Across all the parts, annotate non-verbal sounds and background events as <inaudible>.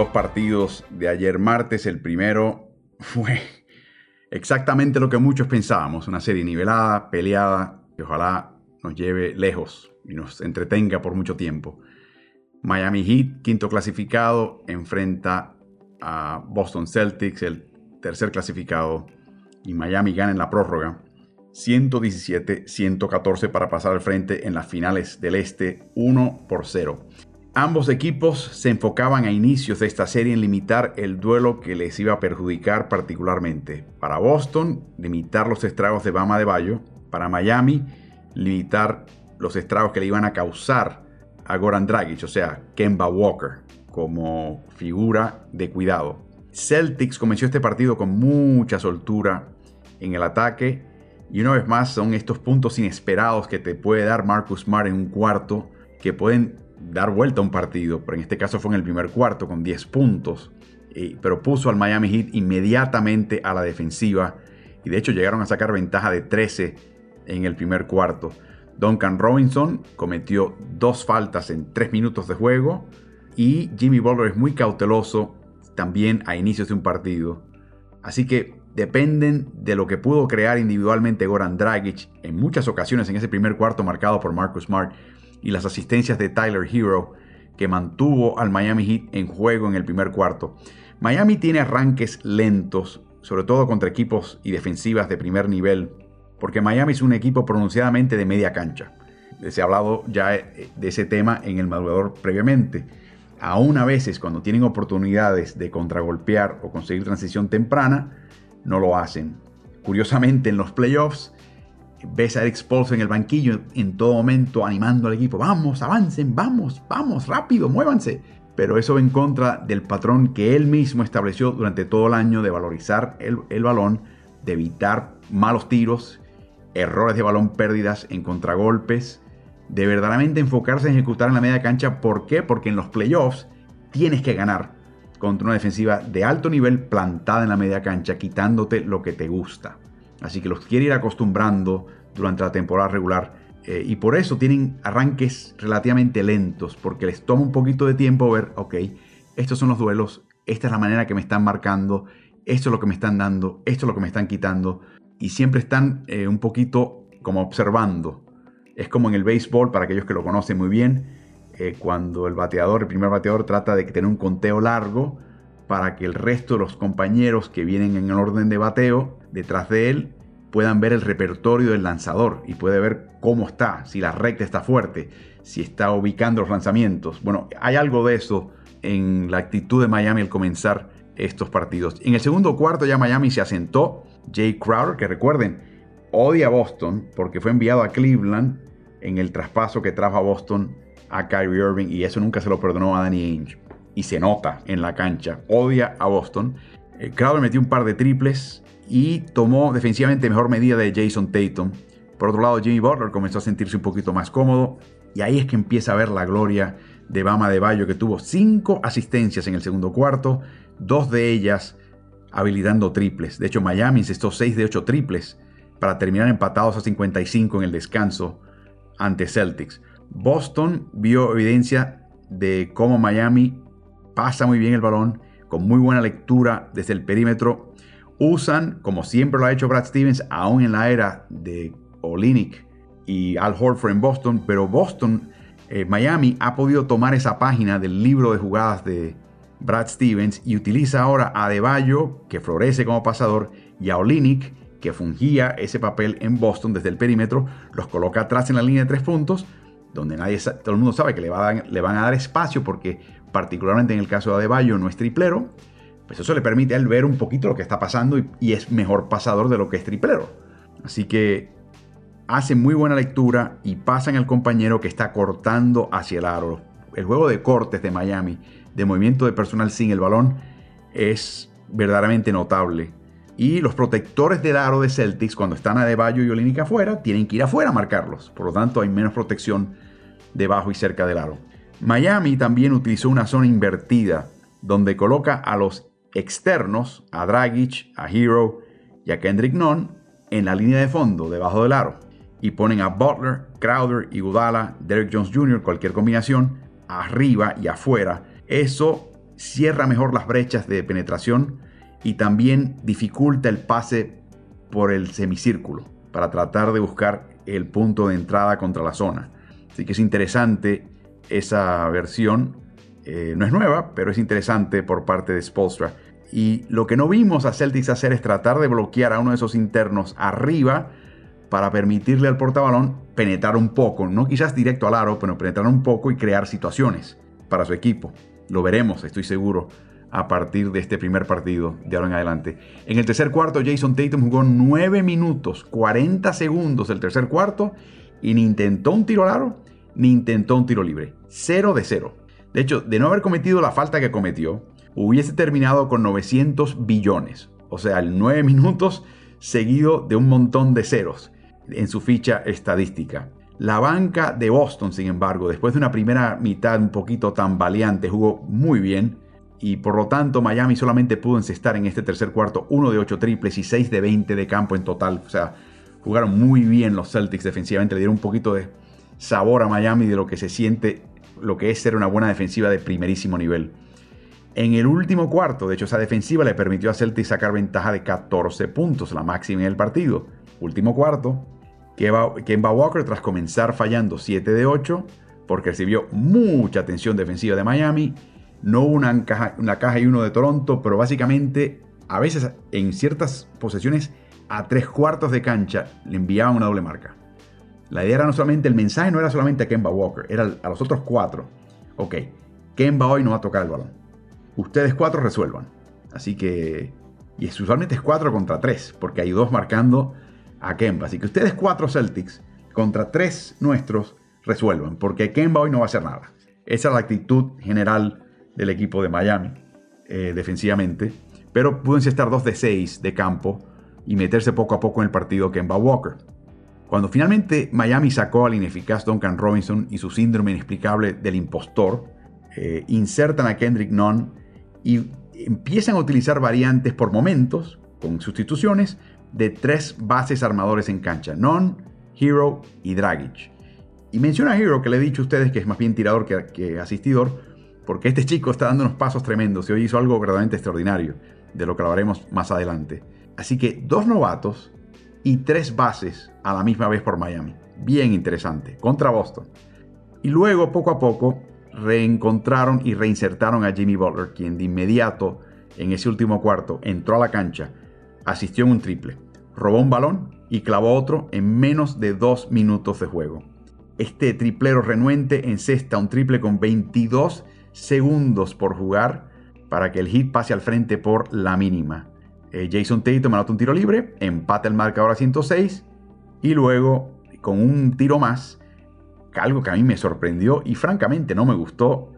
Dos partidos de ayer martes. El primero fue exactamente lo que muchos pensábamos, una serie nivelada, peleada, que ojalá nos lleve lejos y nos entretenga por mucho tiempo. Miami Heat, quinto clasificado, enfrenta a Boston Celtics, el tercer clasificado, y Miami gana en la prórroga. 117-114 para pasar al frente en las finales del Este, 1 por 0. Ambos equipos se enfocaban a inicios de esta serie en limitar el duelo que les iba a perjudicar particularmente. Para Boston, limitar los estragos de Bama de Bayo. Para Miami, limitar los estragos que le iban a causar a Goran Dragic, o sea, Kemba Walker, como figura de cuidado. Celtics comenzó este partido con mucha soltura en el ataque y una vez más son estos puntos inesperados que te puede dar Marcus Smart en un cuarto que pueden dar vuelta a un partido, pero en este caso fue en el primer cuarto con 10 puntos, pero puso al Miami Heat inmediatamente a la defensiva y de hecho llegaron a sacar ventaja de 13 en el primer cuarto. Duncan Robinson cometió dos faltas en 3 minutos de juego y Jimmy Butler es muy cauteloso también a inicios de un partido. Así que dependen de lo que pudo crear individualmente Goran Dragic en muchas ocasiones en ese primer cuarto marcado por Marcus Smart y las asistencias de Tyler Hero, que mantuvo al Miami Heat en juego en el primer cuarto. Miami tiene arranques lentos, sobre todo contra equipos y defensivas de primer nivel, porque Miami es un equipo pronunciadamente de media cancha. Se ha hablado ya de ese tema en el madrugador previamente. Aún a veces cuando tienen oportunidades de contragolpear o conseguir transición temprana, no lo hacen. Curiosamente en los playoffs ves a Eric Spolstra en el banquillo en todo momento animando al equipo, vamos, avancen, vamos, vamos, rápido, muévanse. Pero eso va en contra del patrón que él mismo estableció durante todo el año de valorizar el, el balón, de evitar malos tiros, errores de balón, pérdidas en contragolpes, de verdaderamente enfocarse en ejecutar en la media cancha. ¿Por qué? Porque en los playoffs tienes que ganar contra una defensiva de alto nivel plantada en la media cancha, quitándote lo que te gusta. Así que los quiere ir acostumbrando durante la temporada regular. Eh, y por eso tienen arranques relativamente lentos, porque les toma un poquito de tiempo ver, ok, estos son los duelos, esta es la manera que me están marcando, esto es lo que me están dando, esto es lo que me están quitando. Y siempre están eh, un poquito como observando. Es como en el béisbol, para aquellos que lo conocen muy bien, eh, cuando el bateador, el primer bateador, trata de tener un conteo largo para que el resto de los compañeros que vienen en el orden de bateo detrás de él puedan ver el repertorio del lanzador y puede ver cómo está, si la recta está fuerte, si está ubicando los lanzamientos. Bueno, hay algo de eso en la actitud de Miami al comenzar estos partidos. En el segundo cuarto ya Miami se asentó. Jay Crowder, que recuerden, odia a Boston porque fue enviado a Cleveland en el traspaso que trajo a Boston a Kyrie Irving y eso nunca se lo perdonó a Danny Ainge y se nota en la cancha. Odia a Boston. Eh, Crowder metió un par de triples y tomó defensivamente mejor medida de Jason Tatum. Por otro lado, Jimmy Butler comenzó a sentirse un poquito más cómodo y ahí es que empieza a ver la gloria de Bama de Bayo que tuvo cinco asistencias en el segundo cuarto, dos de ellas habilitando triples. De hecho, Miami encestó 6 de 8 triples para terminar empatados a 55 en el descanso ante Celtics. Boston vio evidencia de cómo Miami pasa muy bien el balón, con muy buena lectura desde el perímetro. Usan, como siempre lo ha hecho Brad Stevens, aún en la era de Olinick y Al Horford en Boston, pero Boston, eh, Miami ha podido tomar esa página del libro de jugadas de Brad Stevens y utiliza ahora a Deballo, que florece como pasador, y a Olinick, que fungía ese papel en Boston desde el perímetro, los coloca atrás en la línea de tres puntos, donde nadie, todo el mundo sabe que le van a dar espacio porque particularmente en el caso de Adebayo no es triplero, pues eso le permite a él ver un poquito lo que está pasando y, es mejor pasador de lo que es triplero. Así que hace muy buena lectura y pasan al compañero que está cortando hacia el aro. El juego de cortes de Miami, de movimiento de personal sin el balón, es verdaderamente notable. Y los protectores del aro de Celtics, cuando están a Deballo y Olínica afuera, tienen que ir afuera a marcarlos. Por lo tanto, hay menos protección debajo y cerca del aro. Miami también utilizó una zona invertida, donde coloca a los externos, a Dragic, a Hero y a Kendrick Nunn, en la línea de fondo, debajo del aro. Y ponen a Butler, Crowder y Udala, Derek Jones Jr., cualquier combinación, arriba y afuera. Eso cierra mejor las brechas de penetración y también dificulta el pase por el semicírculo para tratar de buscar el punto de entrada contra la zona. Así que es interesante esa versión. Eh, no es nueva, pero es interesante por parte de Spolstra. Y lo que no vimos a Celtics hacer es tratar de bloquear a uno de esos internos arriba para permitirle al portabalón penetrar un poco, no quizás directo al aro, pero penetrar un poco y crear situaciones para su equipo. Lo veremos, estoy seguro, a partir de este primer partido de ahora en adelante. En el tercer cuarto, Jason Tatum jugó 9 minutos, 40 segundos del tercer cuarto y ni intentó un tiro al aro, ni intentó un tiro libre. Cero de cero. De hecho, de no haber cometido la falta que cometió, hubiese terminado con 900 billones. O sea, el <laughs> 9 minutos seguido de un montón de ceros en su ficha estadística. La banca de Boston, sin embargo, después de una primera mitad un poquito tambaleante, jugó muy bien y por lo tanto Miami solamente pudo encestar en este tercer cuarto 1 de 8 triples y 6 de 20 de campo en total. O sea, jugaron muy bien los Celtics defensivamente, le dieron un poquito de sabor a Miami de lo que se siente, lo que es ser una buena defensiva de primerísimo nivel. En el último cuarto, de hecho, esa defensiva le permitió a Celtics sacar ventaja de 14 puntos, la máxima en el partido. Último cuarto, Kemba Walker, tras comenzar fallando 7 de 8, porque recibió mucha atención defensiva de Miami, no una caja, una caja y uno de Toronto, pero básicamente a veces en ciertas posesiones a tres cuartos de cancha le enviaban una doble marca. La idea era no solamente, el mensaje no era solamente a Kemba Walker, era a los otros cuatro. Ok, Kemba hoy no va a tocar el balón. Ustedes cuatro resuelvan. Así que, y usualmente es cuatro contra tres, porque hay dos marcando a Kemba. Así que ustedes cuatro Celtics contra tres nuestros resuelvan, porque Kemba hoy no va a hacer nada. Esa es la actitud general del equipo de Miami eh, defensivamente. Pero pueden estar 2 de 6 de campo y meterse poco a poco en el partido Kemba Walker. Cuando finalmente Miami sacó al ineficaz Duncan Robinson y su síndrome inexplicable del impostor, eh, insertan a Kendrick Nunn y empiezan a utilizar variantes por momentos, con sustituciones, de tres bases armadores en cancha, Nunn, Hero y Dragic. Y menciona a Hero, que le he dicho a ustedes que es más bien tirador que, asistidor, porque este chico está dando unos pasos tremendos y hoy hizo algo verdaderamente extraordinario, de lo que hablaremos más adelante. Así que dos novatos y tres bases a la misma vez por Miami. Bien interesante, contra Boston. Y luego, poco a poco, reencontraron y reinsertaron a Jimmy Butler, quien de inmediato, en ese último cuarto, entró a la cancha, asistió en un triple, robó un balón y clavó otro en menos de dos minutos de juego. Este triplero renuente encesta un triple con 22 segundos por jugar para que el hit pase al frente por la mínima. Eh, Jason Tatum anota un tiro libre, empata el marcador a 106 y luego con un tiro más, algo que a mí me sorprendió y francamente no me gustó.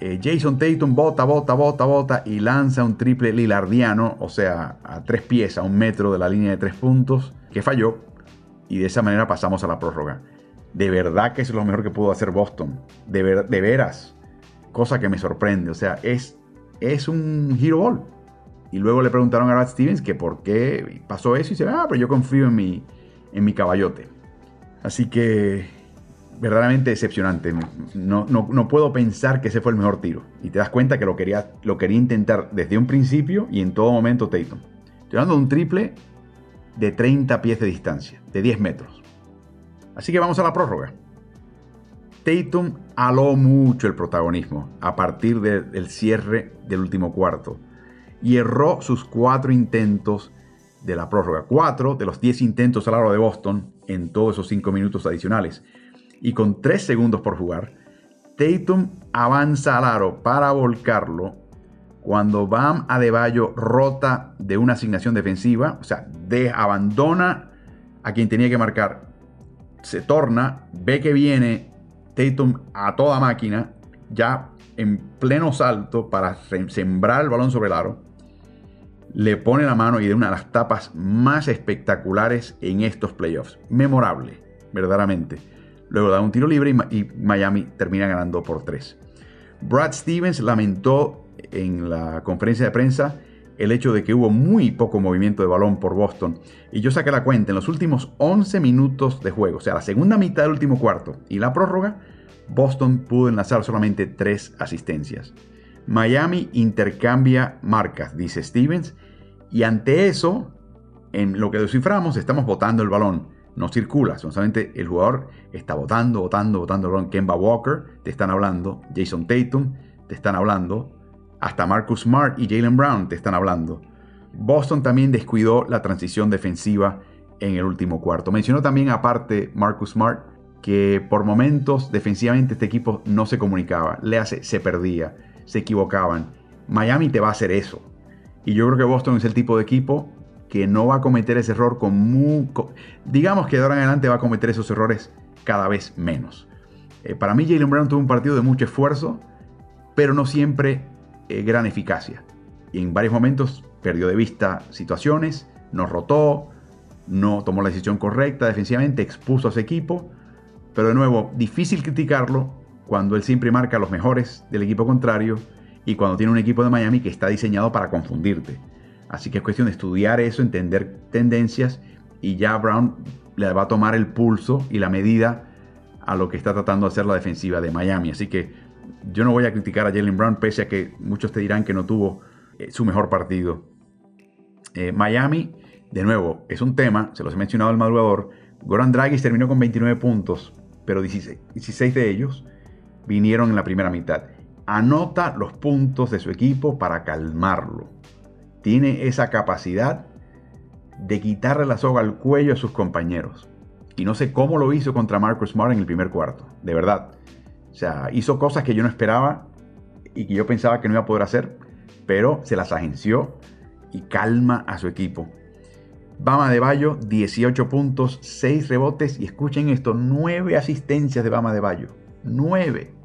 Eh, Jason Tatum bota, bota, bota, bota y lanza un triple lilardiano, o sea, a tres pies, a un metro de la línea de tres puntos, que falló y de esa manera pasamos a la prórroga. De verdad que es lo mejor que pudo hacer Boston. De, de veras cosa que me sorprende. O sea, es, es un hero ball. Y luego le preguntaron a Brad Stevens que por qué pasó eso y dice, ah, pero yo confío en mi, en mi caballote. Así que verdaderamente decepcionante. No, no, puedo pensar que ese fue el mejor tiro. Y te das cuenta que lo quería, lo quería intentar desde un principio y en todo momento Tatum. Estoy hablando de un triple de 30 pies de distancia, de 10 metros. Así que vamos a la prórroga. Tatum aló mucho el protagonismo a partir del cierre del último cuarto y erró sus cuatro intentos de la prórroga. Cuatro de los diez intentos al aro de Boston en todos esos cinco minutos adicionales. Y con tres segundos por jugar, Tatum avanza al aro para volcarlo cuando Bam Adebayo rota de una asignación defensiva, o sea, de, abandona a quien tenía que marcar, se torna, ve que viene Tatum a toda máquina, ya en pleno salto para sembrar el balón sobre el aro, le pone la mano y de una de las tapas más espectaculares en estos playoffs. Memorable, verdaderamente. Luego da un tiro libre y, Miami termina ganando por tres. Brad Stevens lamentó en la conferencia de prensa el hecho de que hubo muy poco movimiento de balón por Boston. Y yo saqué la cuenta, en los últimos 11 minutos de juego, o sea, la segunda mitad del último cuarto y la prórroga, Boston pudo enlazar solamente tres asistencias. Miami intercambia marcas, dice Stevens, y ante eso, en lo que desciframos, estamos botando el balón. No circula, solamente el jugador está botando, botando, botando el balón. Kemba Walker, te están hablando. Jason Tatum, te están hablando. Hasta Marcus Smart y Jalen Brown te están hablando. Boston también descuidó la transición defensiva en el último cuarto. Mencionó también aparte Marcus Smart que por momentos defensivamente este equipo no se comunicaba, le hace, se perdía, se equivocaban. Miami te va a hacer eso. Y yo creo que Boston es el tipo de equipo que no va a cometer ese error con muy, digamos que de ahora en adelante va a cometer esos errores cada vez menos. Eh, para mí Jalen Brown tuvo un partido de mucho esfuerzo, pero no siempre eh, gran eficacia. Y en varios momentos perdió de vista situaciones, no rotó, no tomó la decisión correcta defensivamente, expuso a su equipo. Pero de nuevo, difícil criticarlo cuando él siempre marca a los mejores del equipo contrario y cuando tiene un equipo de Miami que está diseñado para confundirte. Así que es cuestión de estudiar eso, entender tendencias y ya Brown le va a tomar el pulso y la medida a lo que está tratando de hacer la defensiva de Miami. Así que yo no voy a criticar a Jalen Brown, pese a que muchos te dirán que no tuvo eh, su mejor partido. Eh, Miami, de nuevo, es un tema, se los he mencionado el madrugador. Goran Dragic terminó con 29 puntos, pero 16, 16 de ellos vinieron en la primera mitad. Anota los puntos de su equipo para calmarlo. Tiene esa capacidad de quitarle la soga al cuello a sus compañeros. Y no sé cómo lo hizo contra Marcus Smart en el primer cuarto. De verdad. O sea, hizo cosas que yo no esperaba y que yo pensaba que no iba a poder hacer, pero se las agenció y calma a su equipo. Bama de Bayo, 18 puntos, 6 rebotes y escuchen esto, 9 asistencias de Bama de Bayo. 9.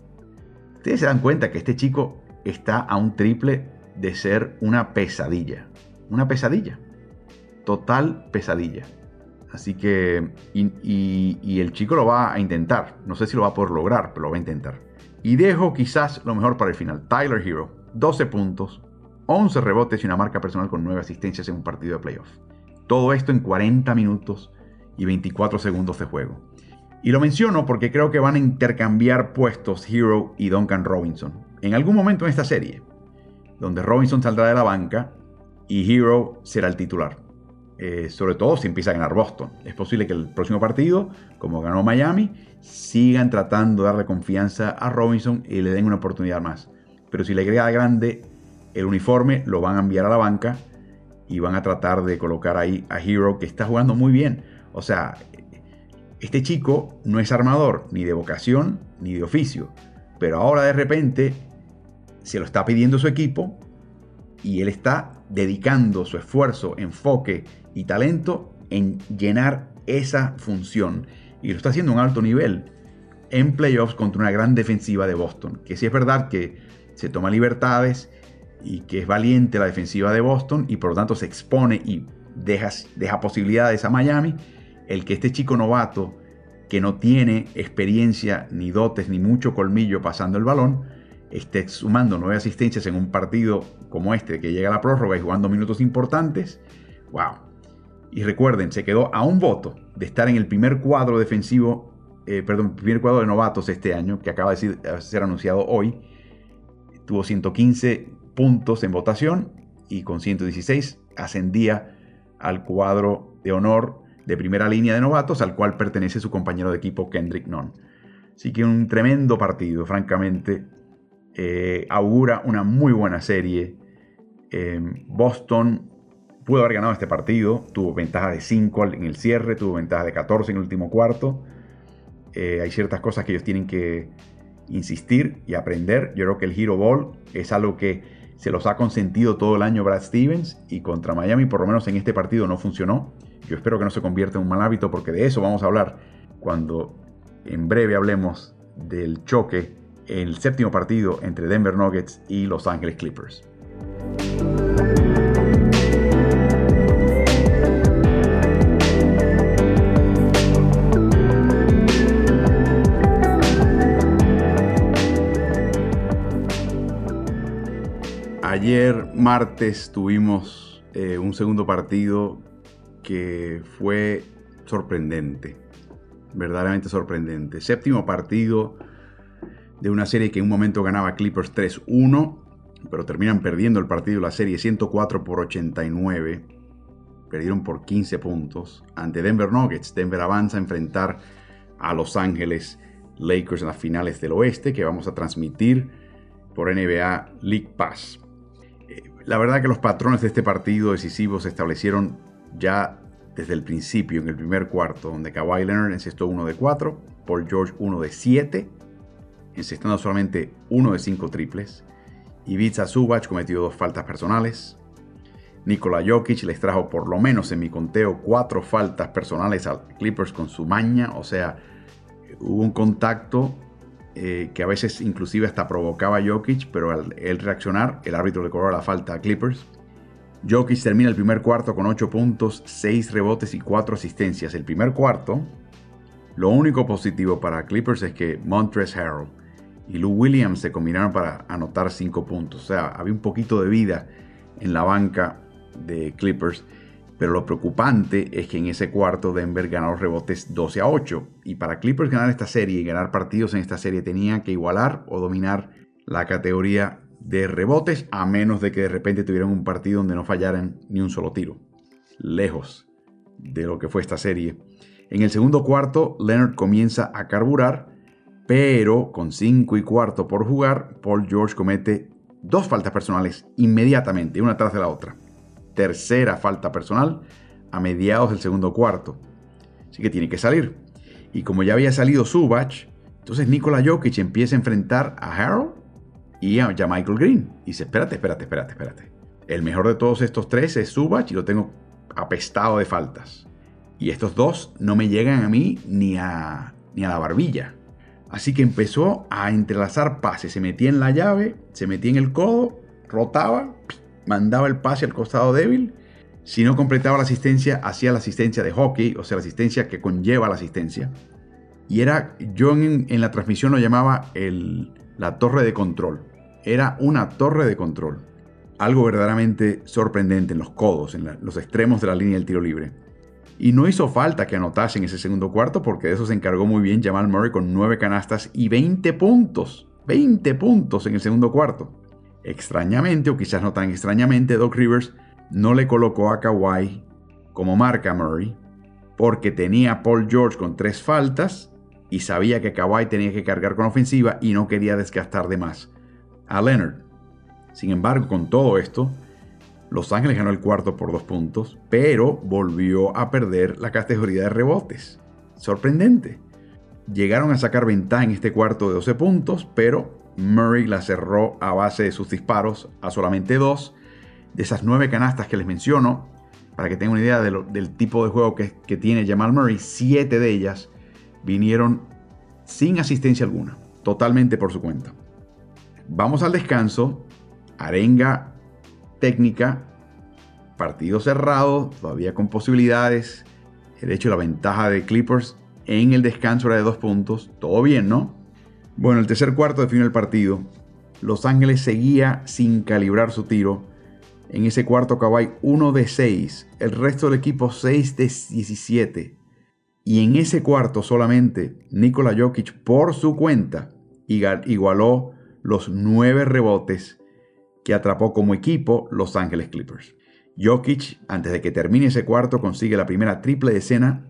Ustedes se dan cuenta que este chico está a un triple de ser una pesadilla. Una pesadilla. Total pesadilla. Así que, y, el chico lo va a intentar. No sé si lo va a poder lograr, pero lo va a intentar. Y dejo quizás lo mejor para el final. Tyler Hero, 12 puntos, 11 rebotes y una marca personal con 9 asistencias en un partido de playoff. Todo esto en 40 minutos y 24 segundos de juego. Y lo menciono porque creo que van a intercambiar puestos Hero y Duncan Robinson. En algún momento en esta serie, donde Robinson saldrá de la banca y Hero será el titular. Eh, sobre todo si empieza a ganar Boston. Es posible que el próximo partido, como ganó Miami, sigan tratando de darle confianza a Robinson y le den una oportunidad más. Pero si le agrega grande el uniforme, lo van a enviar a la banca y van a tratar de colocar ahí a Hero, que está jugando muy bien. O sea, este chico no es armador ni de vocación ni de oficio, pero ahora de repente se lo está pidiendo su equipo y él está dedicando su esfuerzo, enfoque y talento en llenar esa función. Y lo está haciendo a un alto nivel en playoffs contra una gran defensiva de Boston. Que sí es verdad que se toma libertades y que es valiente la defensiva de Boston y por lo tanto se expone y deja, deja posibilidades a Miami. El que este chico novato que no tiene experiencia ni dotes ni mucho colmillo pasando el balón, esté sumando nueve asistencias en un partido como este que llega a la prórroga y jugando minutos importantes, wow, y recuerden, se quedó a un voto de estar en el primer cuadro defensivo, eh, perdón, primer cuadro de novatos este año, que acaba de ser, anunciado hoy. Tuvo 115 puntos en votación y con 116 ascendía al cuadro de honor de primera línea de novatos, al cual pertenece su compañero de equipo Kendrick Nunn. Así que un tremendo partido, francamente. Eh, augura una muy buena serie. Eh, Boston pudo haber ganado este partido, tuvo ventaja de 5 en el cierre, tuvo ventaja de 14 en el último cuarto. Eh, hay ciertas cosas que ellos tienen que insistir y aprender. Yo creo que el Hero Ball es algo que se los ha consentido todo el año Brad Stevens y contra Miami, por lo menos en este partido, no funcionó. Yo espero que no se convierta en un mal hábito porque de eso vamos a hablar cuando en breve hablemos del choque en el séptimo partido entre Denver Nuggets y Los Angeles Clippers. Ayer martes tuvimos eh, un segundo partido que fue sorprendente, verdaderamente sorprendente. Séptimo partido de una serie que en un momento ganaba Clippers 3-1, pero terminan perdiendo el partido la serie 104 por 89. Perdieron por 15 puntos ante Denver Nuggets. Denver avanza a enfrentar a Los Ángeles Lakers en las finales del oeste que vamos a transmitir por NBA League Pass. Eh, la verdad que los patrones de este partido decisivo se establecieron ya desde el principio, en el primer cuarto, donde Kawhi Leonard encestó 1 de 4, Paul George 1 de 7, encestando solamente uno de cinco triples. Ivica Zubac cometió dos faltas personales. Nikola Jokic les trajo por lo menos en mi conteo cuatro faltas personales a Clippers con su maña, o sea, hubo un contacto eh, que a veces inclusive hasta provocaba Jokic, pero al reaccionar, el árbitro le cobró la falta a Clippers. Jokic termina el primer cuarto con 8 puntos, 6 rebotes y 4 asistencias. El primer cuarto, lo único positivo para Clippers es que Montrezl Harrell y Lou Williams se combinaron para anotar 5 puntos. O sea, había un poquito de vida en la banca de Clippers. Pero lo preocupante es que en ese cuarto Denver ganó los rebotes 12 a 8. Y para Clippers ganar esta serie y ganar partidos en esta serie tenían que igualar o dominar la categoría de rebotes a menos de que de repente tuvieran un partido donde no fallaran ni un solo tiro. Lejos de lo que fue esta serie. En el segundo cuarto, Leonard comienza a carburar pero con 5 y cuarto por jugar, Paul George comete dos faltas personales inmediatamente, una tras de la otra. Tercera falta personal a mediados del segundo cuarto. Así que tiene que salir. Y como ya había salido Subach, entonces Nikola Jokic empieza a enfrentar a Harold y a, Michael Green. Y dice, espérate, espérate, espérate, espérate. El mejor de todos estos tres es Subach y lo tengo apestado de faltas. Y estos dos no me llegan a mí ni a, ni a la barbilla. Así que empezó a entrelazar pases. Se metía en la llave, se metía en el codo, rotaba, mandaba el pase al costado débil. Si no completaba la asistencia, hacía la asistencia de hockey, o sea, la asistencia que conlleva la asistencia. Y era, yo en, la transmisión lo llamaba el, la torre de control. Era una torre de control. Algo verdaderamente sorprendente en los codos, en los extremos de la línea del tiro libre. Y no hizo falta que anotase en ese segundo cuarto porque de eso se encargó muy bien Jamal Murray con 9 canastas y 20 puntos. 20 puntos en el segundo cuarto. Extrañamente, o quizás no tan extrañamente, Doc Rivers no le colocó a Kawhi como marca a Murray porque tenía a Paul George con tres faltas y sabía que Kawhi tenía que cargar con ofensiva y no quería desgastar de más a Leonard. Sin embargo, con todo esto, los Ángeles ganó el cuarto por dos puntos, pero volvió a perder la categoría de rebotes. Sorprendente. Llegaron a sacar ventaja en este cuarto de 12 puntos, pero Murray la cerró a base de sus disparos a solamente dos. De esas nueve canastas que les menciono, para que tengan una idea del tipo de juego que, que tiene Jamal Murray, siete de ellas vinieron sin asistencia alguna, totalmente por su cuenta. Vamos al descanso. Arenga técnica, partido cerrado, todavía con posibilidades. De hecho, la ventaja de Clippers en el descanso era de dos puntos. Todo bien, ¿no? Bueno, el tercer cuarto definió el partido. Los Ángeles seguía sin calibrar su tiro. En ese cuarto Kawhi 1 de 6, el resto del equipo 6 de 17. Y en ese cuarto solamente Nikola Jokic por su cuenta igualó los 9 rebotes que atrapó como equipo Los Ángeles Clippers. Jokic, antes de que termine ese cuarto, consigue la primera triple escena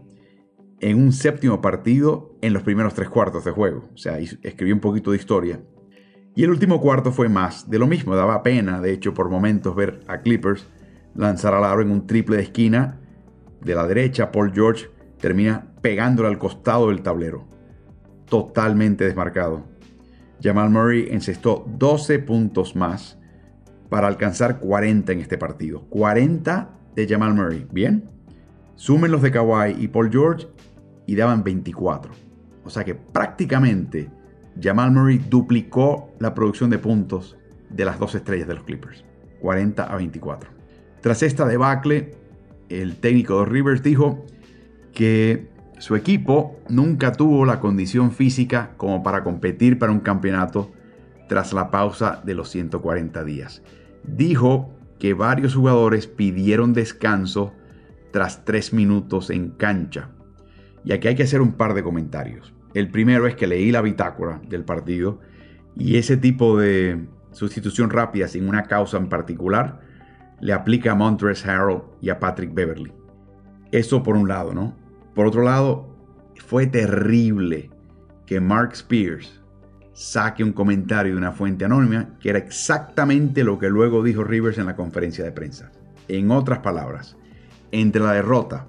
en un séptimo partido en los primeros tres cuartos de juego. O sea, escribió un poquito de historia. Y el último cuarto fue más de lo mismo. Daba pena, de hecho, por momentos ver a Clippers lanzar al aro en un triple de esquina. De la derecha, Paul George termina pegándole al costado del tablero. Totalmente desmarcado. Jamal Murray encestó 12 puntos más para alcanzar 40 en este partido. 40 de Jamal Murray. Bien. Sumen los de Kawhi y Paul George y daban 24. O sea que prácticamente Jamal Murray duplicó la producción de puntos de las dos estrellas de los Clippers. 40 a 24. Tras esta debacle, el técnico de Rivers dijo que su equipo nunca tuvo la condición física como para competir para un campeonato tras la pausa de los 140 días. Dijo que varios jugadores pidieron descanso tras tres minutos en cancha. Y aquí hay que hacer un par de comentarios. El primero es que leí la bitácora del partido y ese tipo de sustitución rápida sin una causa en particular le aplica a Montrezl Harrell y a Patrick Beverly. Eso por un lado, ¿no? Por otro lado, fue terrible que Mark Spears saque un comentario de una fuente anónima que era exactamente lo que luego dijo Rivers en la conferencia de prensa. En otras palabras, entre la derrota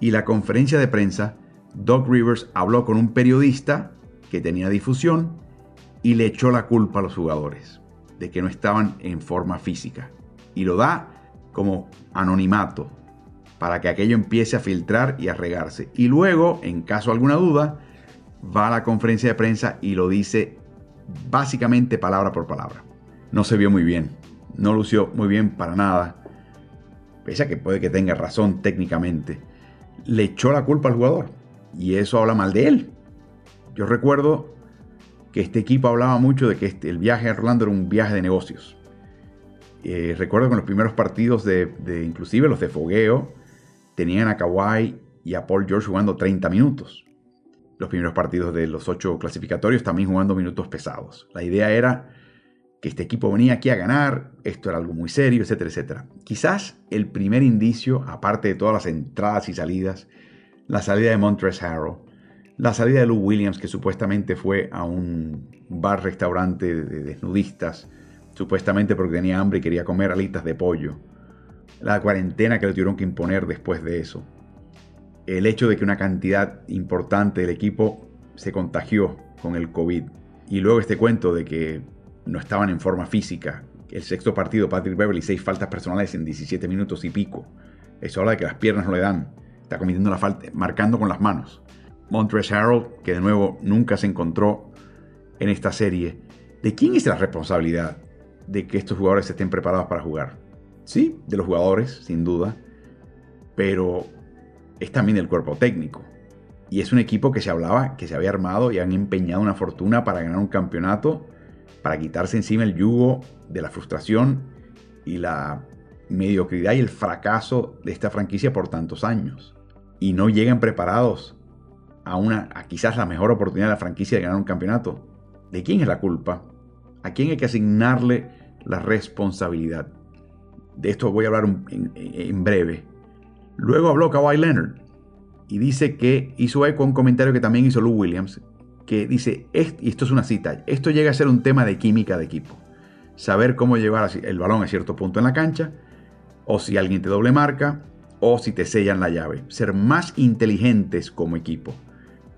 y la conferencia de prensa, Doc Rivers habló con un periodista que tenía difusión y le echó la culpa a los jugadores de que no estaban en forma física. Y lo da como anonimato para que aquello empiece a filtrar y a regarse. Y luego, en caso de alguna duda, va a la conferencia de prensa y lo dice básicamente palabra por palabra. No se vio muy bien, no lució muy bien para nada, pese a que puede que tenga razón técnicamente. Le echó la culpa al jugador y eso habla mal de él. Yo recuerdo que este equipo hablaba mucho de que este, el viaje a Orlando era un viaje de negocios. Eh, recuerdo que en los primeros partidos de, de, inclusive los de fogueo, tenían a Kawhi y a Paul George jugando 30 minutos los primeros partidos de los ocho clasificatorios, también jugando minutos pesados. La idea era que este equipo venía aquí a ganar, esto era algo muy serio, etcétera, etcétera. Quizás el primer indicio, aparte de todas las entradas y salidas, la salida de Montrezl Harrell, la salida de Lou Williams, que supuestamente fue a un bar-restaurante de desnudistas, supuestamente porque tenía hambre y quería comer alitas de pollo, la cuarentena que le tuvieron que imponer después de eso, el hecho de que una cantidad importante del equipo se contagió con el COVID. Y luego este cuento de que no estaban en forma física. El sexto partido, Patrick Beverly, seis faltas personales en 17 minutos y pico. Eso habla de que las piernas no le dan. Está cometiendo la falta, marcando con las manos. Montrezl Harrell, que de nuevo nunca se encontró en esta serie. ¿De quién es la responsabilidad de que estos jugadores estén preparados para jugar? Sí, de los jugadores, sin duda. Pero es también el cuerpo técnico. Y es un equipo que se hablaba, que se había armado y han empeñado una fortuna para ganar un campeonato, para quitarse encima el yugo de la frustración y la mediocridad y el fracaso de esta franquicia por tantos años. Y no llegan preparados a una, a quizás la mejor oportunidad de la franquicia de ganar un campeonato. ¿De quién es la culpa? ¿A quién hay que asignarle la responsabilidad? De esto voy a hablar en breve. Luego habló Kawhi Leonard y dice que hizo eco un comentario que también hizo Lou Williams, que dice, y esto es una cita, esto llega a ser un tema de química de equipo. Saber cómo llevar el balón a cierto punto en la cancha, o si alguien te doble marca, o si te sellan la llave. Ser más inteligentes como equipo.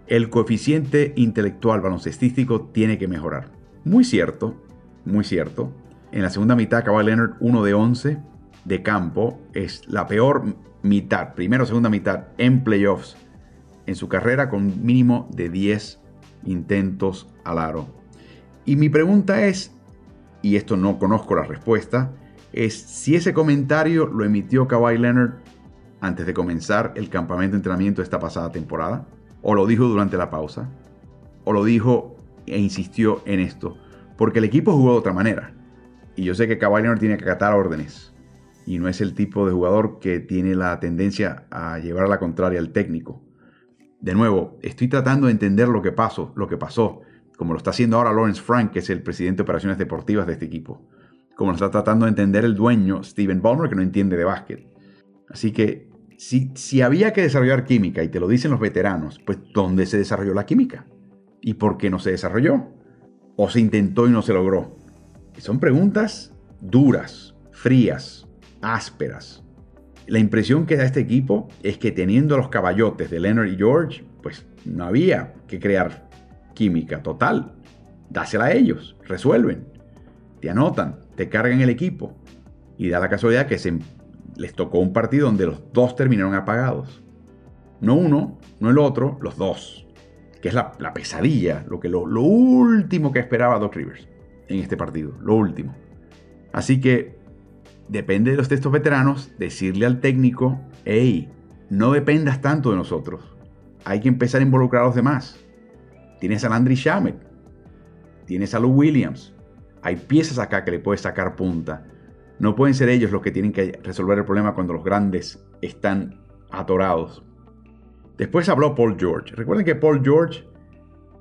El coeficiente intelectual baloncestístico tiene que mejorar. Muy cierto, muy cierto. En la segunda mitad, Kawhi Leonard, 1 de 11 de campo, es la peor mitad, primera o segunda mitad en playoffs en su carrera con mínimo de 10 intentos al aro. Y mi pregunta es, y esto no conozco la respuesta, es si ese comentario lo emitió Kawhi Leonard antes de comenzar el campamento de entrenamiento esta pasada temporada, o lo dijo durante la pausa, o lo dijo e insistió en esto, porque el equipo jugó de otra manera. Y yo sé que Kawhi Leonard tiene que acatar órdenes, y no es el tipo de jugador que tiene la tendencia a llevar a la contraria al técnico. De nuevo, estoy tratando de entender lo que pasó, lo que pasó, como lo está haciendo ahora Lawrence Frank, que es el presidente de operaciones deportivas de este equipo. Como lo está tratando de entender el dueño Steven Ballmer, que no entiende de básquet. Así que si, si había que desarrollar química, y te lo dicen los veteranos, pues ¿dónde se desarrolló la química? ¿Y por qué no se desarrolló? ¿O se intentó y no se logró? son preguntas duras, frías, ásperas. La impresión que da este equipo es que teniendo los caballotes de Leonard y George, pues no había que crear química total. Dásela a ellos, resuelven, te anotan. te cargan el equipo. Y da la casualidad que se, les tocó un partido donde los dos terminaron apagados. No uno, no el otro, los dos. Que es la, pesadilla, lo, que, lo, lo último que esperaba Doc Rivers en este partido, lo último. Así que depende de los textos veteranos decirle al técnico, hey, no dependas tanto de nosotros. Hay que empezar a involucrar a los demás. Tienes a Landry Shamet, tienes a Lou Williams. Hay piezas acá que le puedes sacar punta. No pueden ser ellos los que tienen que resolver el problema cuando los grandes están atorados. Después habló Paul George. Recuerden que Paul George,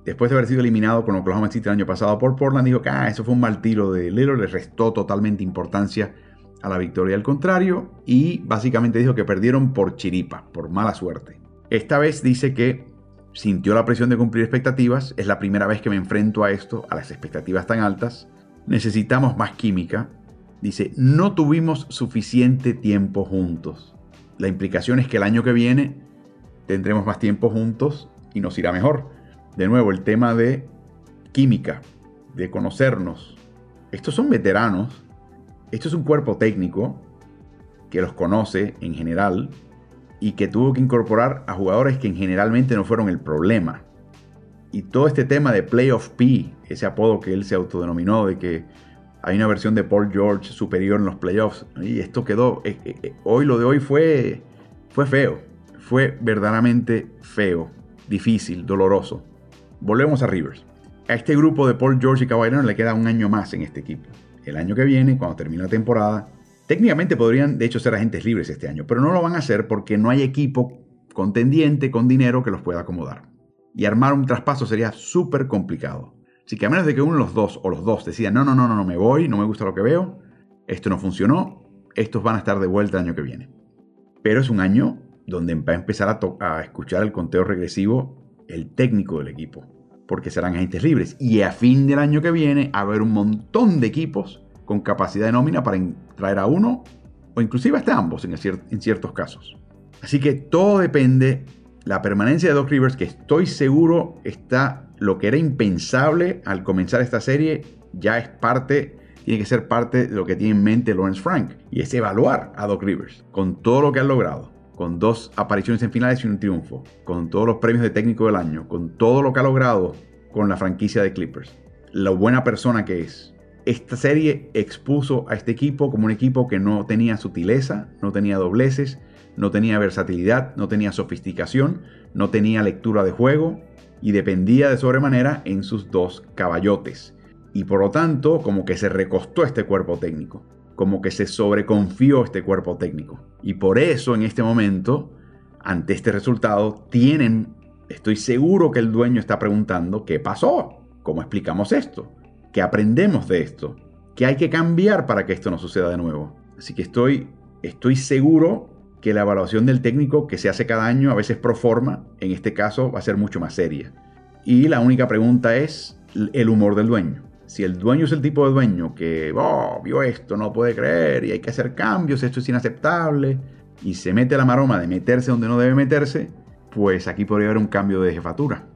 después de haber sido eliminado con Oklahoma City el año pasado por Portland, dijo que ah, eso fue un mal tiro de Lillard, le restó totalmente importancia a la victoria. Al contrario, y básicamente dijo que perdieron por chiripa, por mala suerte. Esta vez dice que sintió la presión de cumplir expectativas. Es la primera vez que me enfrento a esto, a las expectativas tan altas. Necesitamos más química. Dice, no tuvimos suficiente tiempo juntos. La implicación es que el año que viene tendremos más tiempo juntos y nos irá mejor. De nuevo, el tema de química, de conocernos. Estos son veteranos esto es un cuerpo técnico que los conoce en general y que tuvo que incorporar a jugadores que en generalmente no fueron el problema. Y todo este tema de Playoff P, ese apodo que él se autodenominó de que hay una versión de Paul George superior en los playoffs. Y esto quedó, eh, eh, eh, hoy lo de hoy fue, fue feo, fue verdaderamente feo, difícil, doloroso. Volvemos a Rivers. A este grupo de Paul George y Kawhi le queda un año más en este equipo el año que viene, cuando termine la temporada. Técnicamente podrían, de hecho, ser agentes libres este año, pero no lo van a hacer porque no hay equipo contendiente con dinero que los pueda acomodar. Y armar un traspaso sería súper complicado. Así que a menos de que uno de los dos o los dos decidan, no, no, no, no, no me voy, no me gusta lo que veo, esto no funcionó, estos van a estar de vuelta el año que viene. Pero es un año donde va a empezar a, a escuchar el conteo regresivo el técnico del equipo porque serán agentes libres. Y a fin del año que viene, haber un montón de equipos con capacidad de nómina para traer a uno o inclusive hasta ambos en ciertos casos. Así que todo depende. La permanencia de Doc Rivers, que estoy seguro está lo que era impensable al comenzar esta serie, ya es parte, tiene que ser parte de lo que tiene en mente Lawrence Frank. Y es evaluar a Doc Rivers con todo lo que ha logrado con dos apariciones en finales y un triunfo, con todos los premios de técnico del año, con todo lo que ha logrado con la franquicia de Clippers, la buena persona que es. Esta serie expuso a este equipo como un equipo que no tenía sutileza, no tenía dobleces, no tenía versatilidad, no tenía sofisticación, no tenía lectura de juego y dependía de sobremanera en sus dos caballotes. Y por lo tanto, como que se recostó este cuerpo técnico como que se sobreconfió este cuerpo técnico. Y por eso en este momento, ante este resultado, tienen, estoy seguro que el dueño está preguntando, ¿qué pasó? ¿Cómo explicamos esto? ¿Qué aprendemos de esto? ¿Qué hay que cambiar para que esto no suceda de nuevo? Así que estoy, estoy seguro que la evaluación del técnico que se hace cada año, a veces pro forma, en este caso va a ser mucho más seria. Y la única pregunta es el humor del dueño. Si el dueño es el tipo de dueño que oh, vio esto, no puede creer y hay que hacer cambios, esto es inaceptable, y se mete la maroma de meterse donde no debe meterse, pues aquí podría haber un cambio de jefatura.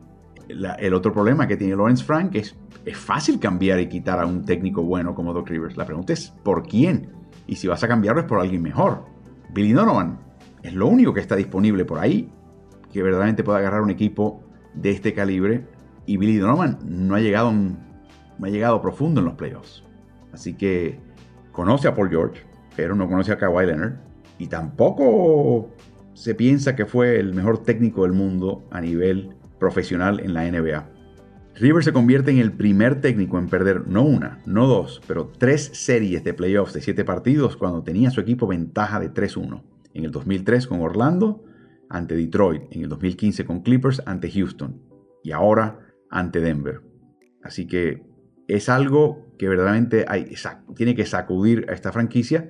el otro problema que tiene Lawrence Frank es, es fácil cambiar y quitar a un técnico bueno como Doc Rivers. La pregunta es, ¿por quién? Y si vas a cambiarlo es por alguien mejor. Billy Donovan es lo único que está disponible por ahí que verdaderamente pueda agarrar un equipo de este calibre. Y Billy Donovan no ha llegado a un me ha llegado profundo en los playoffs. Así que conoce a Paul George, pero no conoce a Kawhi Leonard. Y tampoco se piensa que fue el mejor técnico del mundo a nivel profesional en la NBA. Rivers se convierte en el primer técnico en perder no una, no dos, pero tres series de playoffs de siete partidos cuando tenía su equipo ventaja de 3-1. En el 2003 con Orlando, ante Detroit. En el 2015 con Clippers, ante Houston. Y ahora ante Denver. Así que es algo que verdaderamente tiene que sacudir a esta franquicia.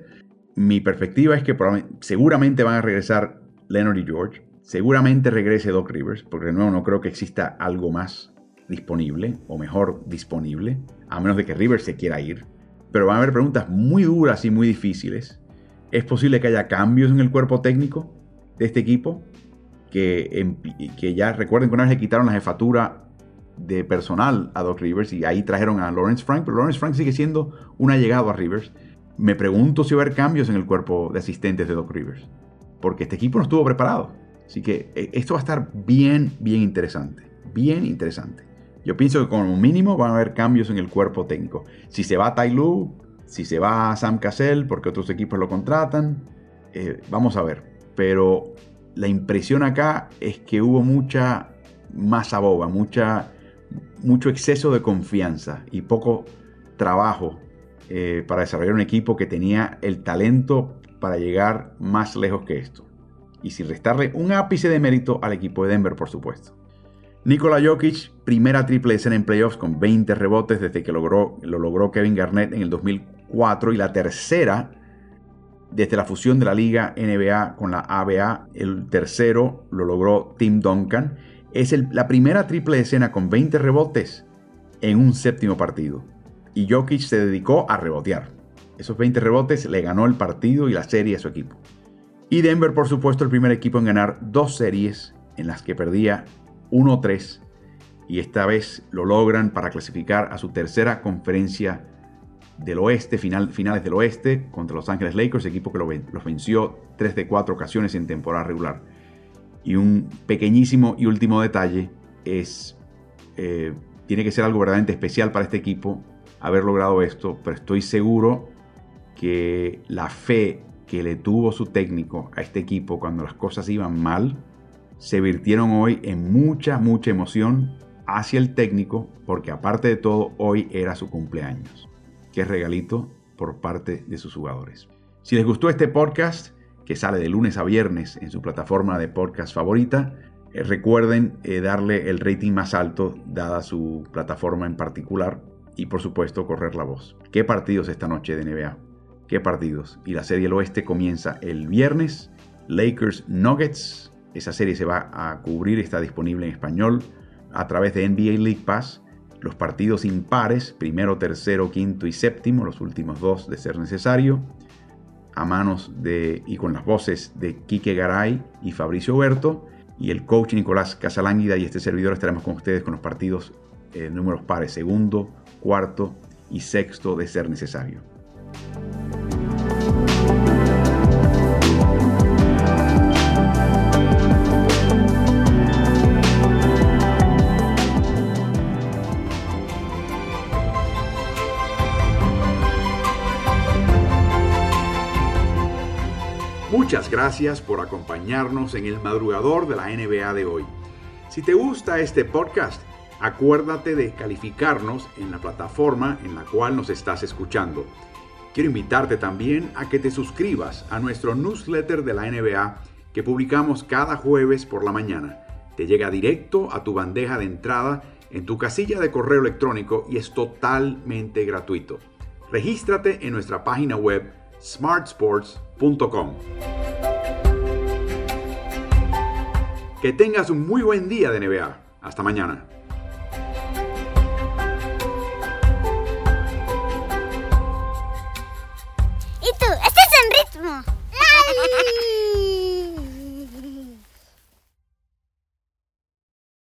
Mi perspectiva es que seguramente van a regresar Leonard y George. Seguramente regrese Doc Rivers, porque de nuevo no creo que exista algo más disponible o mejor disponible, a menos de que Rivers se quiera ir. Pero van a haber preguntas muy duras y muy difíciles. Es posible que haya cambios en el cuerpo técnico de este equipo, que, que ya recuerden que una vez le quitaron la jefatura de personal a Doc Rivers y ahí trajeron a Lawrence Frank, pero Lawrence Frank sigue siendo un allegado a Rivers. Me pregunto si va a haber cambios en el cuerpo de asistentes de Doc Rivers, porque este equipo no estuvo preparado. Así que eh, esto va a estar bien, bien interesante, bien interesante. Yo pienso que como mínimo van a haber cambios en el cuerpo técnico. Si se va Tai Lu, si se va Sam Cassell porque otros equipos lo contratan, eh, vamos a ver. Pero la impresión acá es que hubo mucha masa boba, mucha, mucho exceso de confianza y poco trabajo eh, para desarrollar un equipo que tenía el talento para llegar más lejos que esto. Y sin restarle un ápice de mérito al equipo de Denver, por supuesto. Nikola Jokic, primera triple escena en playoffs con 20 rebotes desde que logró, lo logró Kevin Garnett en el 2004 y la tercera desde la fusión de la liga NBA con la ABA. El tercero lo logró Tim Duncan. Es la primera triple escena con 20 rebotes en un séptimo partido. Y Jokic se dedicó a rebotear. Esos 20 rebotes le ganó el partido y la serie a su equipo. Y Denver, por supuesto, el primer equipo en ganar dos series en las que perdía 1-3 y esta vez lo logran para clasificar a su tercera conferencia del oeste, final, finales del oeste, contra Los Ángeles Lakers, equipo que los venció 3 de 4 ocasiones en temporada regular. Y un pequeñísimo y último detalle es, eh, tiene que ser algo verdaderamente especial para este equipo haber logrado esto, pero estoy seguro que la fe que le tuvo su técnico a este equipo cuando las cosas iban mal, se virtieron hoy en mucha, mucha emoción hacia el técnico, porque aparte de todo, hoy era su cumpleaños. Qué regalito por parte de sus jugadores. Si les gustó este podcast, que sale de lunes a viernes en su plataforma de podcast favorita, eh, recuerden eh, darle el rating más alto dada su plataforma en particular y por supuesto correr la voz. ¿Qué partidos esta noche de NBA? ¿Qué partidos? Y la serie del oeste comienza el viernes. Lakers Nuggets esa serie se va a cubrir, está disponible en español a través de NBA League Pass. Los partidos impares, primero, tercero, quinto y séptimo, los últimos dos de ser necesario, a manos de y con las voces de Quique Garay y Fabricio Huerto, y el coach Nicolás Casalánguida y este servidor estaremos con ustedes con los partidos eh, números pares, segundo, cuarto y sexto de ser necesario. Gracias por acompañarnos en el madrugador de la NBA de hoy. Si te gusta este podcast, acuérdate de calificarnos en la plataforma en la cual nos estás escuchando. Quiero invitarte también a que te suscribas a nuestro newsletter de la NBA que publicamos cada jueves por la mañana. Te llega directo a tu bandeja de entrada en tu casilla de correo electrónico y es totalmente gratuito. Regístrate en nuestra página web smartsports.com. Que tengas un muy buen día de NBA. Hasta mañana. ¿Y tú? ¿Estás en ritmo? <laughs>